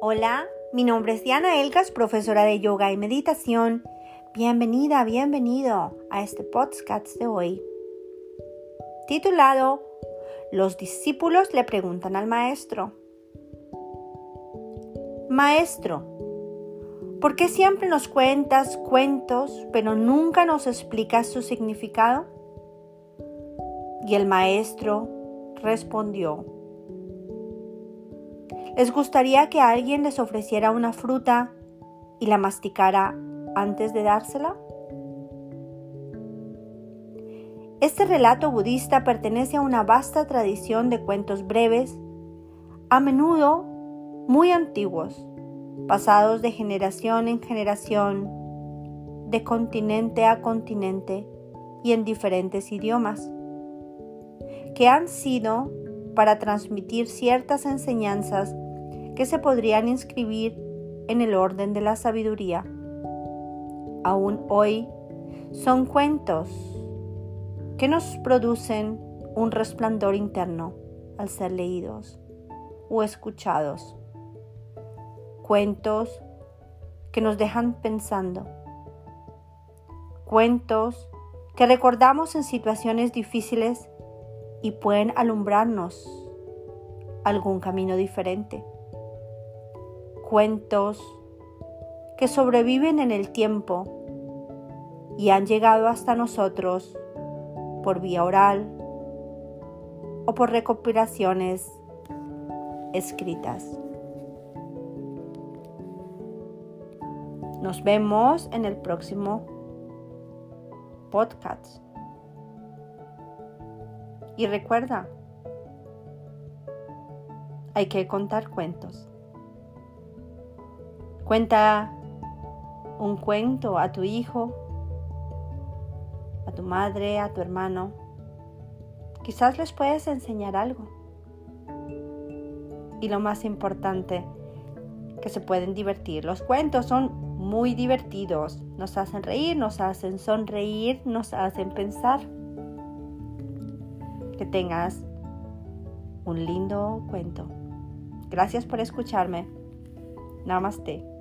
Hola, mi nombre es Diana Elgas, profesora de yoga y meditación. Bienvenida, bienvenido a este podcast de hoy, titulado Los discípulos le preguntan al maestro. Maestro, ¿por qué siempre nos cuentas cuentos pero nunca nos explicas su significado? Y el maestro respondió, ¿Les gustaría que alguien les ofreciera una fruta y la masticara antes de dársela? Este relato budista pertenece a una vasta tradición de cuentos breves, a menudo muy antiguos, pasados de generación en generación, de continente a continente y en diferentes idiomas, que han sido para transmitir ciertas enseñanzas que se podrían inscribir en el orden de la sabiduría. Aún hoy son cuentos que nos producen un resplandor interno al ser leídos o escuchados. Cuentos que nos dejan pensando. Cuentos que recordamos en situaciones difíciles y pueden alumbrarnos algún camino diferente cuentos que sobreviven en el tiempo y han llegado hasta nosotros por vía oral o por recopilaciones escritas. Nos vemos en el próximo podcast. Y recuerda, hay que contar cuentos. Cuenta un cuento a tu hijo, a tu madre, a tu hermano. Quizás les puedes enseñar algo. Y lo más importante, que se pueden divertir. Los cuentos son muy divertidos. Nos hacen reír, nos hacen sonreír, nos hacen pensar. Que tengas un lindo cuento. Gracias por escucharme. Namaste.